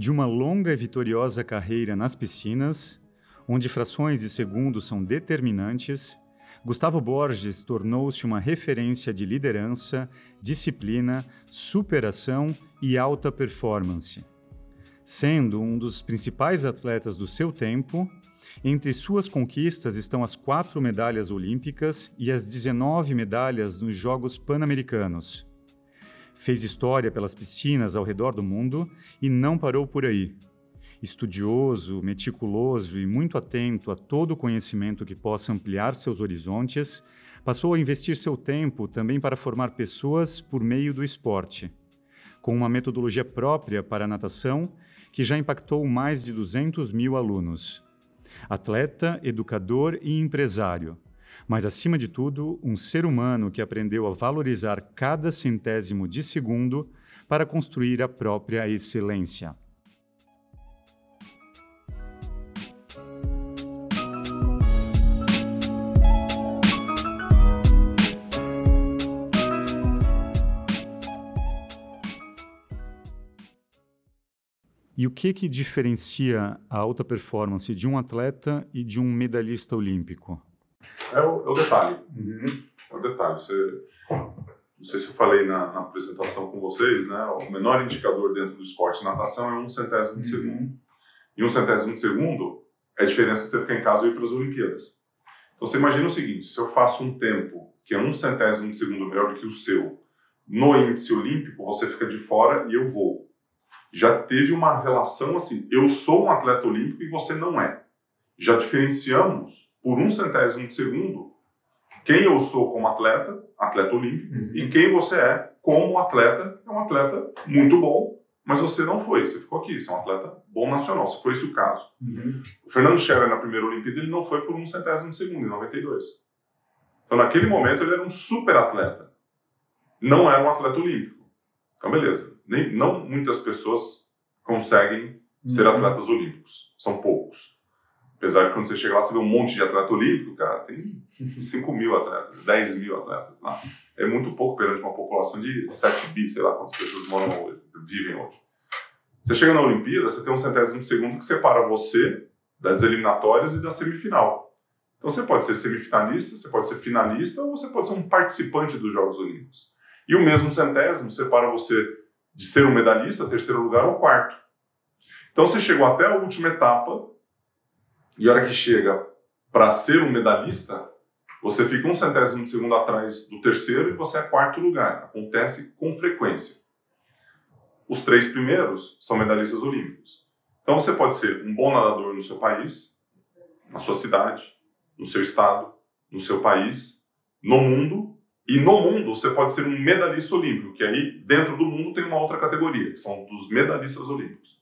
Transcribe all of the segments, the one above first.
De uma longa e vitoriosa carreira nas piscinas, onde frações de segundos são determinantes, Gustavo Borges tornou-se uma referência de liderança, disciplina, superação e alta performance. Sendo um dos principais atletas do seu tempo, entre suas conquistas estão as quatro medalhas olímpicas e as 19 medalhas nos Jogos Pan-Americanos. Fez história pelas piscinas ao redor do mundo e não parou por aí. Estudioso, meticuloso e muito atento a todo conhecimento que possa ampliar seus horizontes, passou a investir seu tempo também para formar pessoas por meio do esporte. Com uma metodologia própria para a natação, que já impactou mais de 200 mil alunos. Atleta, educador e empresário, mas acima de tudo, um ser humano que aprendeu a valorizar cada centésimo de segundo para construir a própria excelência. E o que que diferencia a alta performance de um atleta e de um medalhista olímpico? É o, é o detalhe. Uhum. É o detalhe. Você, não sei se eu falei na, na, apresentação com vocês, né? O menor indicador dentro do esporte natação é um centésimo uhum. de segundo. E um centésimo de segundo é a diferença de você ficar em casa e ir para as Olimpíadas. Então você imagina o seguinte: se eu faço um tempo que é um centésimo de segundo melhor do que o seu, no índice olímpico, você fica de fora e eu vou já teve uma relação assim: eu sou um atleta olímpico e você não é. Já diferenciamos por um centésimo de segundo quem eu sou como atleta, atleta olímpico, uhum. e quem você é como atleta, é um atleta muito bom, mas você não foi, você ficou aqui, você é um atleta bom nacional, se foi esse o caso. Uhum. O Fernando Scherer, na primeira Olimpíada, ele não foi por um centésimo de segundo, em 92. Então, naquele momento, ele era um super atleta. Não era um atleta olímpico. Então, beleza nem, não muitas pessoas conseguem ser uhum. atletas olímpicos. São poucos. Apesar de quando você chega lá, você vê um monte de atleta olímpico, cara, tem 5 mil atletas, 10 mil atletas lá. É muito pouco perante uma população de 7 bi, sei lá quantas pessoas moram hoje, vivem hoje. Você chega na Olimpíada, você tem um centésimo segundo que separa você das eliminatórias e da semifinal. Então você pode ser semifinalista, você pode ser finalista ou você pode ser um participante dos Jogos Olímpicos. E o mesmo centésimo separa você de ser um medalhista, terceiro lugar ou quarto. Então você chegou até a última etapa, e a hora que chega para ser um medalhista, você fica um centésimo de segundo atrás do terceiro e você é quarto lugar. Acontece com frequência. Os três primeiros são medalhistas olímpicos. Então você pode ser um bom nadador no seu país, na sua cidade, no seu estado, no seu país, no mundo, e no mundo, você pode ser um medalhista olímpico, que aí dentro do mundo tem uma outra categoria, que são dos medalhistas olímpicos.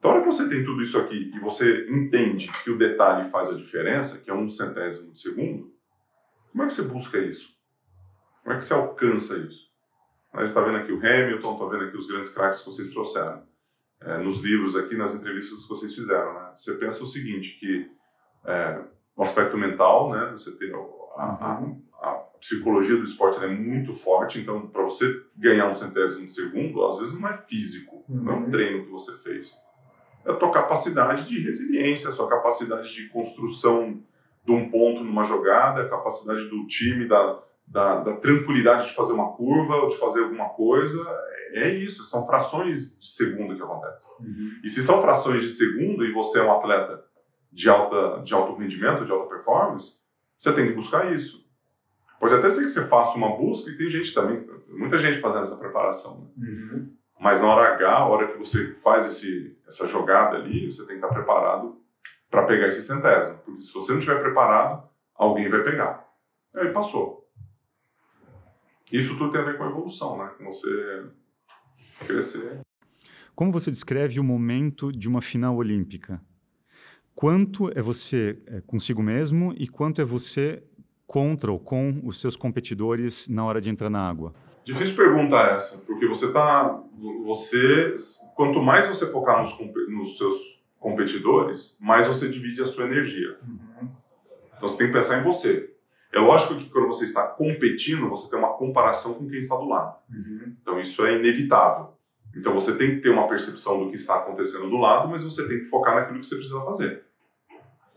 Então, a hora que você tem tudo isso aqui e você entende que o detalhe faz a diferença, que é um centésimo de segundo, como é que você busca isso? Como é que você alcança isso? A gente está vendo aqui o Hamilton, está vendo aqui os grandes craques que vocês trouxeram. É, nos livros aqui, nas entrevistas que vocês fizeram. Né? Você pensa o seguinte, que é, o aspecto mental, né? você tem a, a, a psicologia do esporte é muito forte, então para você ganhar um centésimo de segundo, às vezes não é físico, uhum. não é um uhum. treino que você fez. É a tua capacidade de resiliência, a sua capacidade de construção de um ponto numa jogada, a capacidade do time, da, da, da tranquilidade de fazer uma curva ou de fazer alguma coisa. É isso, são frações de segundo que acontecem. Uhum. E se são frações de segundo e você é um atleta de, alta, de alto rendimento, de alta performance, você tem que buscar isso. Pode até ser que você faça uma busca e tem gente também, muita gente fazendo essa preparação. Né? Uhum. Mas na hora H, a hora que você faz esse, essa jogada ali, você tem que estar preparado para pegar esse centésimo. Porque se você não estiver preparado, alguém vai pegar. Aí passou. Isso tudo tem a ver com a evolução, né? Com você crescer. Como você descreve o momento de uma final olímpica? Quanto é você é, consigo mesmo e quanto é você contra ou com os seus competidores na hora de entrar na água? Difícil pergunta essa, porque você tá, você, quanto mais você focar nos, nos seus competidores, mais você divide a sua energia. Uhum. Então você tem que pensar em você. É lógico que quando você está competindo, você tem uma comparação com quem está do lado. Uhum. Então isso é inevitável. Então você tem que ter uma percepção do que está acontecendo do lado, mas você tem que focar naquilo que você precisa fazer.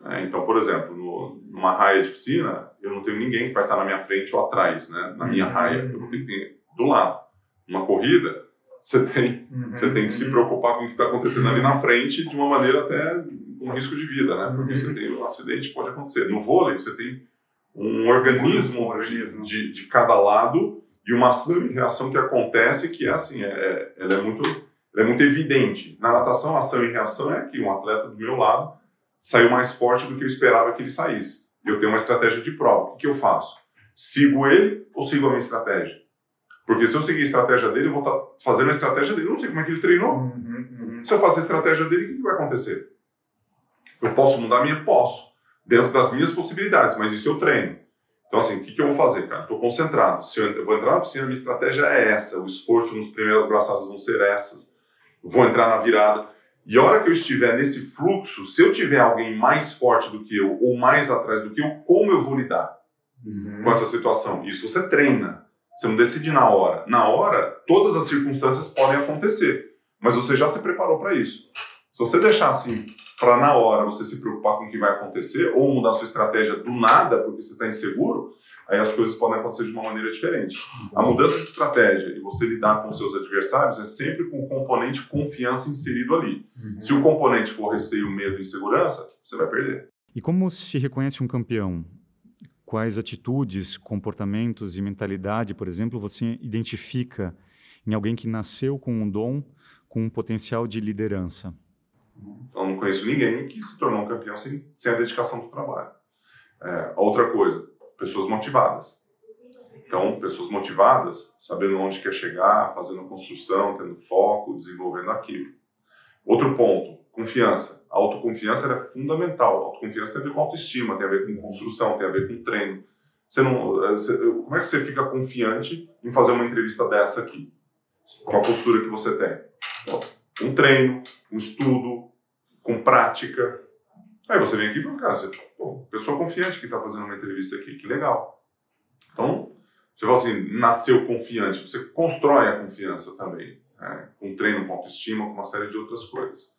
É, então, por exemplo, no, numa raia de piscina, eu não tenho ninguém que vai estar na minha frente ou atrás, né? Na minha raia, eu vou ter que ter do lado. Numa corrida, você tem, uhum, você tem que se preocupar com o que está acontecendo ali na frente de uma maneira até com risco de vida, né? Porque você tem um acidente pode acontecer. No vôlei, você tem um organismo, um organismo. De, de cada lado e uma ação e reação que acontece que é assim, é, é, ela é muito, ela é muito evidente. Na natação, ação e reação é que um atleta do meu lado saiu mais forte do que eu esperava que ele saísse. Eu tenho uma estratégia de prova. O que, que eu faço? Sigo ele ou sigo a minha estratégia? Porque se eu seguir a estratégia dele, eu vou estar tá fazendo a estratégia dele. Eu não sei como é que ele treinou. Uhum, uhum. Se eu fazer a estratégia dele, o que, que vai acontecer? Eu posso mudar a minha? Posso. Dentro das minhas possibilidades, mas isso eu treino. Então, assim, o que, que eu vou fazer, cara? Estou concentrado. Se eu, eu, vou entrar na piscina, a minha estratégia é essa. O esforço nos primeiras braçadas vão ser essas. vou entrar na virada. E a hora que eu estiver nesse fluxo, se eu tiver alguém mais forte do que eu ou mais atrás do que eu, como eu vou lidar uhum. com essa situação? Isso você treina. Você não decide na hora. Na hora, todas as circunstâncias podem acontecer, mas você já se preparou para isso. Se você deixar assim para na hora você se preocupar com o que vai acontecer ou mudar sua estratégia do nada porque você está inseguro, aí as coisas podem acontecer de uma maneira diferente. A mudança de estratégia e você lidar com seus adversários é sempre com o componente confiança inserido ali. Uhum. Se o componente for receio, medo e insegurança, você vai perder. E como se reconhece um campeão? Quais atitudes, comportamentos e mentalidade, por exemplo, você identifica em alguém que nasceu com um dom, com um potencial de liderança? Então, não conheço ninguém que se tornou um campeão sem, sem a dedicação do trabalho. É, outra coisa, pessoas motivadas. Então, pessoas motivadas, sabendo onde quer chegar, fazendo construção, tendo foco, desenvolvendo aquilo. Outro ponto, confiança. A autoconfiança é fundamental. A autoconfiança tem a ver com autoestima, tem a ver com construção, tem a ver com treino. Você não, é, você, como é que você fica confiante em fazer uma entrevista dessa aqui? Com a postura que você tem? Um treino, um estudo, com prática. Aí você vem aqui e fala, cara, você, pô, pessoa confiante que está fazendo uma entrevista aqui, que legal. Então, você fala assim, nasceu confiante, você constrói a confiança também, né? com treino, com autoestima, com uma série de outras coisas.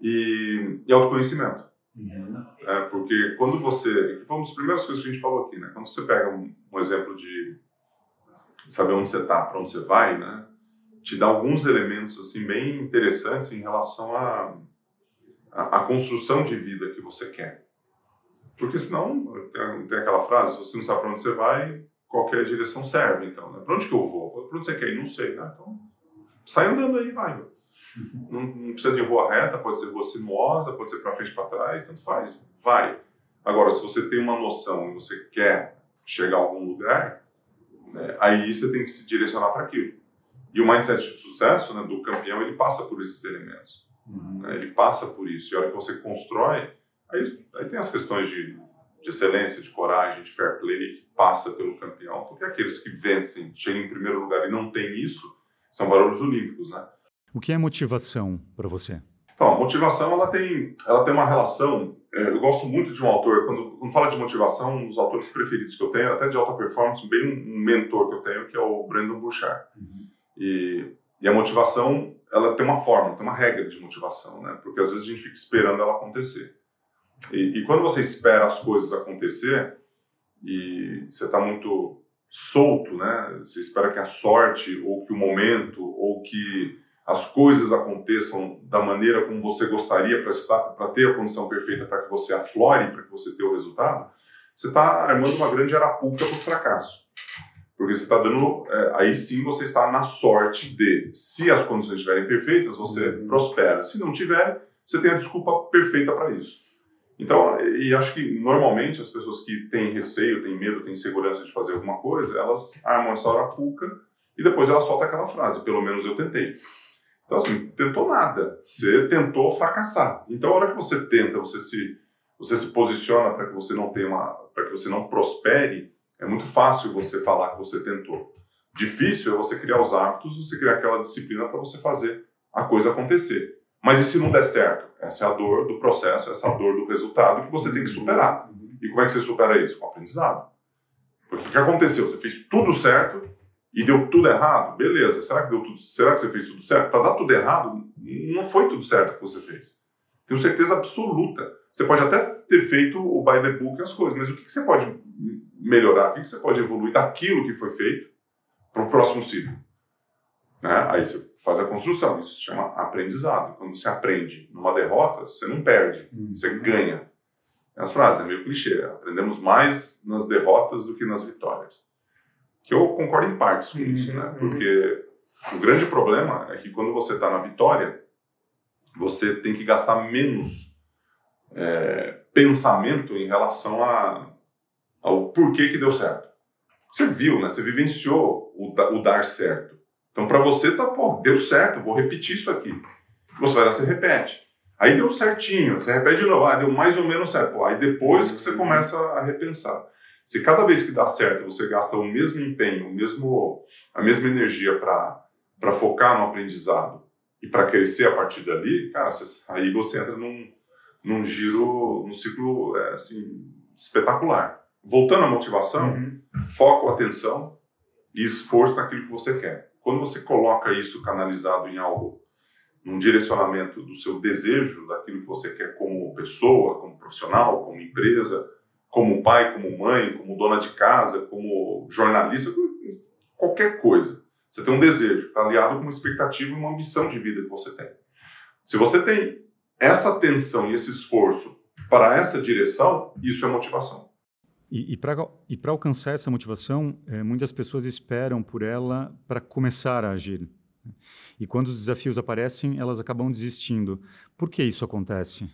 E, e autoconhecimento. Uhum. É, porque quando você. Foi uma das primeiras coisas que a gente falou aqui, né? Quando você pega um, um exemplo de saber onde você está, para onde você vai, né? te dá alguns elementos assim bem interessantes em relação à a, a, construção de vida que você quer. Porque senão, tem, tem aquela frase, se você não sabe para onde você vai, qualquer direção serve. Então, né? para onde que eu vou? Para onde você quer ir? Não sei, né? Então, sai andando aí, vai. Não, não, precisa de rua reta, pode ser rua sinuosa, pode ser para frente, para trás, tanto faz. Vai. Agora, se você tem uma noção e você quer chegar a algum lugar, né, aí você tem que se direcionar para aquilo. E o mindset de sucesso né, do campeão, ele passa por esses elementos. Uhum. Né, ele passa por isso. E a hora que você constrói, aí, aí tem as questões de, de excelência, de coragem, de fair play, que passa pelo campeão. Porque aqueles que vencem, chegam em primeiro lugar e não tem isso, são valores olímpicos, né? O que é motivação para você? Então, a motivação ela tem, ela tem uma relação. É, eu gosto muito de um autor, quando, quando fala de motivação, um dos autores preferidos que eu tenho, até de alta performance, bem um, mentor que eu tenho, que é o Brandon Bouchard. Uhum. E, e a motivação, ela tem uma forma, tem uma regra de motivação, né? Porque às vezes a gente fica esperando ela acontecer. E, e quando você espera as coisas acontecer e você está muito solto, né? Você espera que a sorte ou que o momento ou que as coisas aconteçam da maneira como você gostaria para ter a condição perfeita para que você aflore, para que você tenha o resultado, você está armando uma grande arapuca para o fracasso. Porque você está dando. É, aí sim você está na sorte de, se as condições estiverem perfeitas, você uhum. prospera. Se não tiver, você tem a desculpa perfeita para isso. Então, e acho que normalmente as pessoas que têm receio, têm medo, têm insegurança de fazer alguma coisa, elas armam essa arapuca e depois ela solta aquela frase: pelo menos eu tentei. Então, assim, tentou nada. Você tentou fracassar. Então, a hora que você tenta, você se, você se posiciona para que você não tenha uma. para que você não prospere é muito fácil você falar que você tentou. Difícil é você criar os hábitos, você criar aquela disciplina para você fazer a coisa acontecer. Mas e se não der certo? Essa é a dor do processo, essa é a dor do resultado que você tem que superar. E como é que você supera isso? Com aprendizado. Porque o que aconteceu? Você fez tudo certo e deu tudo errado, beleza. Será que deu tudo? Será que você fez tudo certo? Para dar tudo errado, não foi tudo certo que você fez. Tenho certeza absoluta. Você pode até ter feito o by the book as coisas, mas o que, você pode melhorar? O que, você pode evoluir daquilo que foi feito para o próximo ciclo? Né? Aí você faz a construção. Isso se chama aprendizado. Quando você aprende numa derrota, você não perde, uhum. você ganha. As frases, é meio clichê. Aprendemos mais nas derrotas do que nas vitórias. Que eu concordo em partes com isso, né? Uhum. Porque o grande problema é que quando você está na vitória, você tem que gastar menos é, pensamento em relação a, ao porquê que deu certo. Você viu, né? Você vivenciou o, o dar certo. Então, para você, tá, pô, deu certo, vou repetir isso aqui. Você vai lá, você repete. Aí deu certinho, você repete de novo, ah, deu mais ou menos certo. Pô, aí depois que você começa a repensar. Se cada vez que dá certo você gasta o mesmo empenho, o mesmo, a mesma energia para focar no aprendizado e para crescer a partir dali, cara, você, aí você entra num, num giro, num ciclo é, assim, espetacular. Voltando à motivação, uhum. foco, atenção e esforço naquilo que você quer. Quando você coloca isso canalizado em algo, num direcionamento do seu desejo, daquilo que você quer como pessoa, como profissional, como empresa, como pai, como mãe, como dona de casa, como jornalista, qualquer coisa. Você tem um desejo, está aliado com uma expectativa e uma ambição de vida que você tem. Se você tem essa atenção e esse esforço para essa direção, isso é motivação. E, e para alcançar essa motivação, é, muitas pessoas esperam por ela para começar a agir. E quando os desafios aparecem, elas acabam desistindo. Por que isso acontece?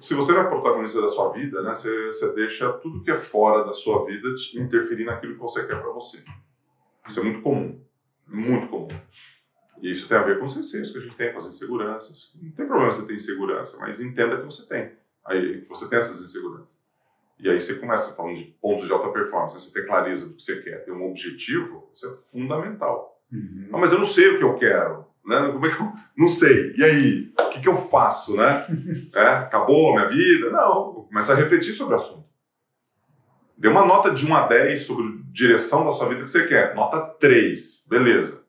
Se você é protagonista da sua vida, né, você, você deixa tudo que é fora da sua vida interferir naquilo que você quer para você. Isso é muito comum, muito comum. E isso tem a ver com os receios que a gente tem, com as inseguranças. Não tem problema você ter insegurança, mas entenda que você tem. Aí que você tem essas inseguranças. E aí você começa falando de pontos de alta performance, você ter clareza do que você quer, ter um objetivo, isso é fundamental. Uhum. mas eu não sei o que eu quero, né? Como é que eu não sei? E aí, o que, que eu faço, né? é, acabou a minha vida? Não, começa a refletir sobre o assunto. Dê uma nota de 1 a 10 sobre a direção da sua vida que você quer. Nota 3, beleza.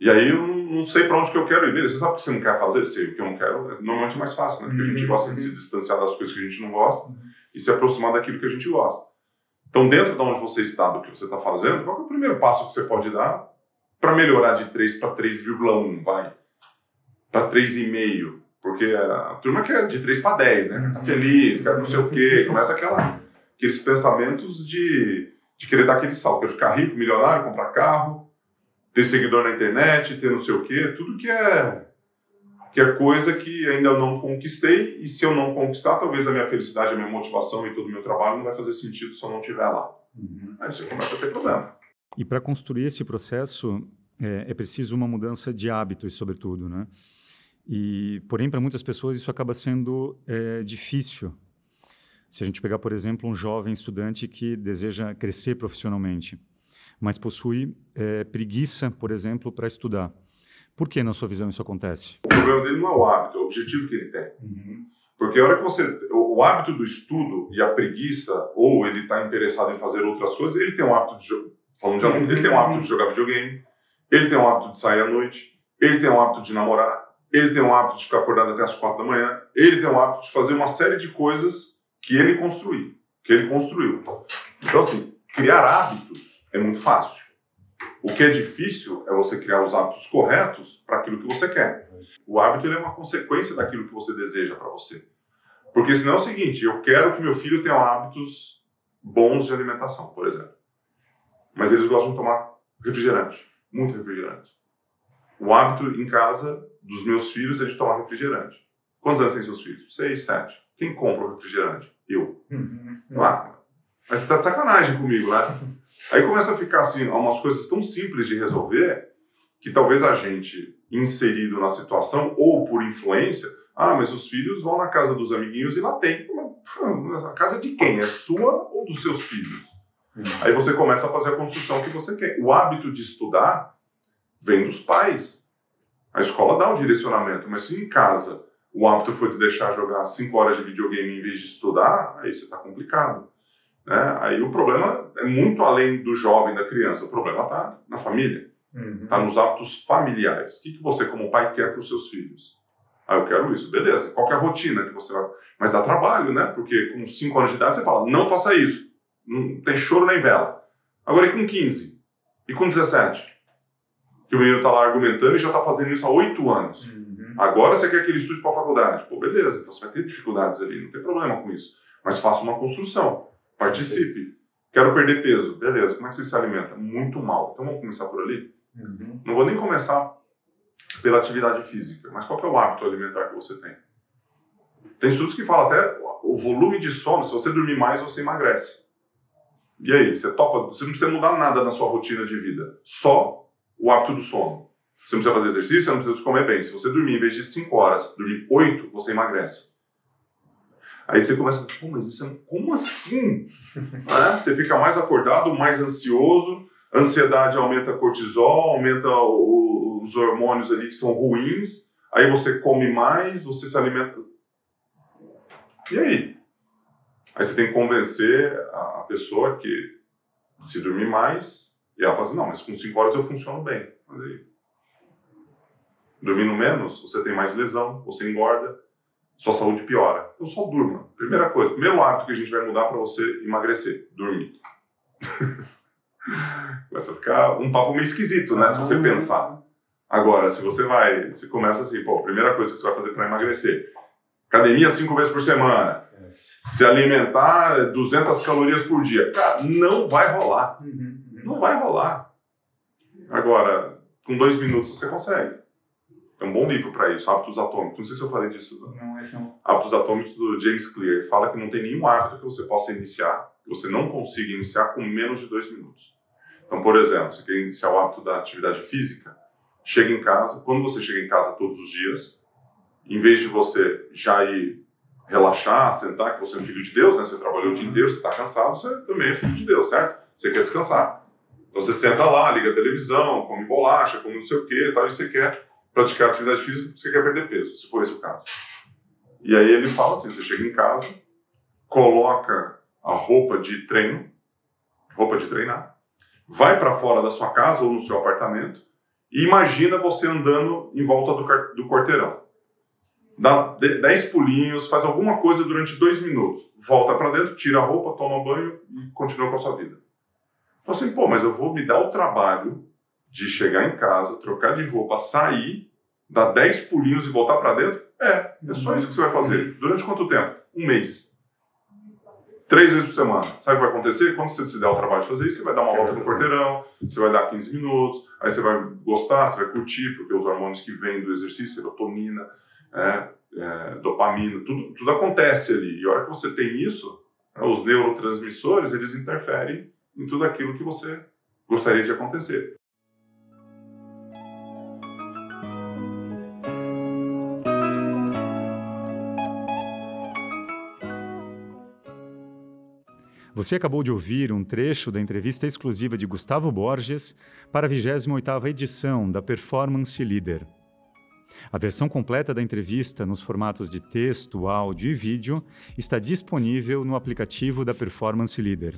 E aí eu não sei para onde que eu quero ir. Beleza, você sabe o que você não quer fazer? Sei o que eu não quero. É normalmente mais fácil, né? Porque a gente uhum. gosta de se distanciar das coisas que a gente não gosta. Uhum e se aproximar daquilo que a gente gosta. Então, dentro de onde você está, do que você está fazendo, qual é o primeiro passo que você pode dar para melhorar de 3 para 3,1, vai? Para 3,5. Porque a turma quer de 3 para 10, né? Tá feliz, quer não sei o quê. Começa aquela, aqueles pensamentos de, de querer dar aquele salto. Quer ficar rico, milionário, comprar carro, ter seguidor na internet, ter não sei o quê. Tudo que é que é coisa que ainda eu não conquistei, e se eu não conquistar, talvez a minha felicidade, a minha motivação e todo o meu trabalho não vai fazer sentido se eu não estiver lá. Uhum. Aí você começa a ter problema. E para construir esse processo, é, é, preciso uma mudança de hábitos, sobretudo, né? E, porém, para muitas pessoas isso acaba sendo é, difícil. Se a gente pegar, por exemplo, um jovem estudante que deseja crescer profissionalmente, mas possui é, preguiça, por exemplo, para estudar por que, na sua visão, isso acontece? O problema dele não é o hábito, é o objetivo que ele tem. Uhum. Porque a hora que você. O, o, hábito do estudo e a preguiça, ou ele está interessado em fazer outras coisas, ele tem um hábito de. Falando de aluno, ele tem um hábito de jogar videogame, ele tem um hábito de sair à noite, ele tem um hábito de namorar, ele tem um hábito de ficar acordado até as quatro da manhã, ele tem um hábito de fazer uma série de coisas que ele construiu, que ele construiu. Então, assim, criar hábitos é muito fácil. O que é difícil é você criar os hábitos corretos para aquilo que você quer. O hábito é uma consequência daquilo que você deseja para você. Porque senão é o seguinte, eu quero que meu filho tenha hábitos bons de alimentação, por exemplo. Mas eles gostam de tomar refrigerante, muito refrigerante. O hábito em casa dos meus filhos é de tomar refrigerante. Quantos anos têm seus filhos? Seis, sete. Quem compra o refrigerante? Eu. Uhum. Ah, mas você tá de sacanagem comigo, né? Aí começa a ficar assim, umas coisas tão simples de resolver que talvez a gente, inserido na situação ou por influência, ah, mas os filhos vão na casa dos amiguinhos e lá tem. A casa de quem? É sua ou dos seus filhos? Hum. Aí você começa a fazer a construção que você quer. O hábito de estudar vem dos pais. A escola dá o direcionamento, mas se em casa o hábito foi de deixar jogar 5 horas de videogame em vez de estudar, aí você está complicado. Né? Aí o problema é muito além do jovem, da criança. O problema está na família, está uhum. nos hábitos familiares. O que, que você, como pai, quer para os seus filhos? Ah, eu quero isso. Beleza. Qual é a rotina que você vai... Mas dá trabalho, né? Porque com 5 anos de idade você fala, não faça isso. Não tem choro nem vela. Agora, e com 15? E com 17? Que o menino está lá argumentando e já está fazendo isso há 8 anos. Uhum. Agora você quer que ele estude para a faculdade. Pô, beleza. Então você vai ter dificuldades ali. Não tem problema com isso. Mas faça uma construção. Participe. Quero perder peso. Beleza. Como é que você se alimenta? Muito mal. Então vamos começar por ali? Uhum. Não vou nem começar pela atividade física, mas qual é o hábito alimentar que você tem? Tem estudos que falam até o volume de sono, se você dormir mais, você emagrece. E aí, você topa, você não precisa mudar nada na sua rotina de vida, só o hábito do sono. Você não precisa fazer exercício, você não precisa comer bem. Se você dormir em vez de 5 horas, dormir 8, você emagrece. Aí você começa, pô, mas isso é, como assim? é? Você fica mais acordado, mais ansioso, ansiedade aumenta cortisol, aumenta o, os hormônios ali que são ruins, aí você come mais, você se alimenta. E aí? Aí você tem que convencer a, a pessoa que se dormir mais, e ela fala assim, não, mas com 5 horas eu funciono bem. Mas aí, dormindo menos, você tem mais lesão, você engorda, sua saúde piora. Então só durma. Primeira coisa, primeiro hábito que a gente vai mudar para você emagrecer, dormir. Começa a ficar um papo meio esquisito, né? Se você pensar. Agora, se você vai, você começa assim, pô, primeira coisa que você vai fazer para emagrecer, academia cinco vezes por semana, se alimentar 200 calorias por dia, cara, não vai rolar, uhum, uhum. não vai rolar. Agora, com dois minutos você consegue. É um bom livro para isso, Hábitos Atômicos. Não sei se eu falei disso. Não, esse não. Hábitos Atômicos do James Clear. Fala que não tem nenhum hábito que você possa iniciar, que você não consiga iniciar com menos de dois minutos. Então, por exemplo, você quer iniciar o hábito da atividade física, chega em casa, quando você chega em casa todos os dias, em vez de você já ir relaxar, sentar, que você é filho de Deus, né? Você trabalhou o dia inteiro, você está cansado, você também é filho de Deus, certo? Você quer descansar. Então você senta lá, liga a televisão, come bolacha, come não sei o que, tal, e você quer praticar atividade física porque você quer perder peso, se for esse o caso. E aí ele fala assim, você chega em casa, coloca a roupa de treino, roupa de treinar, vai para fora da sua casa ou no seu apartamento e imagina você andando em volta do, do quarteirão. Dá 10 pulinhos, faz alguma coisa durante dois minutos, volta para dentro, tira a roupa, toma banho e continua com a sua vida. Então assim, pô, mas eu vou me dar o trabalho de chegar em casa, trocar de roupa, sair, dar 10 pulinhos e voltar para dentro? É, é só isso que você vai fazer. Durante quanto tempo? Um mês três vezes por semana. Sabe o que vai acontecer? Quando você se der o trabalho de fazer isso, você vai dar uma volta no quarteirão, você vai dar 15 minutos, aí você vai gostar, você vai curtir, porque os hormônios que vêm do exercício, serotonina, é, é, dopamina, tudo, tudo acontece ali. E a hora que você tem isso, né, os neurotransmissores, eles interferem em tudo aquilo que você gostaria de acontecer. Você acabou de ouvir um trecho da entrevista exclusiva de Gustavo Borges para a 28ª edição da Performance Leader. A versão completa da entrevista nos formatos de texto, áudio e vídeo está disponível no aplicativo da Performance Leader.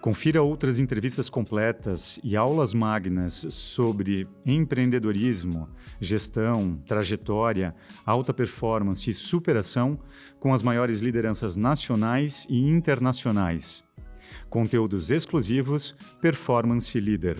Confira outras entrevistas completas e aulas magnas sobre empreendedorismo, gestão, trajetória, alta performance e superação com as maiores lideranças nacionais e internacionais. Conteúdos exclusivos Performance Leader.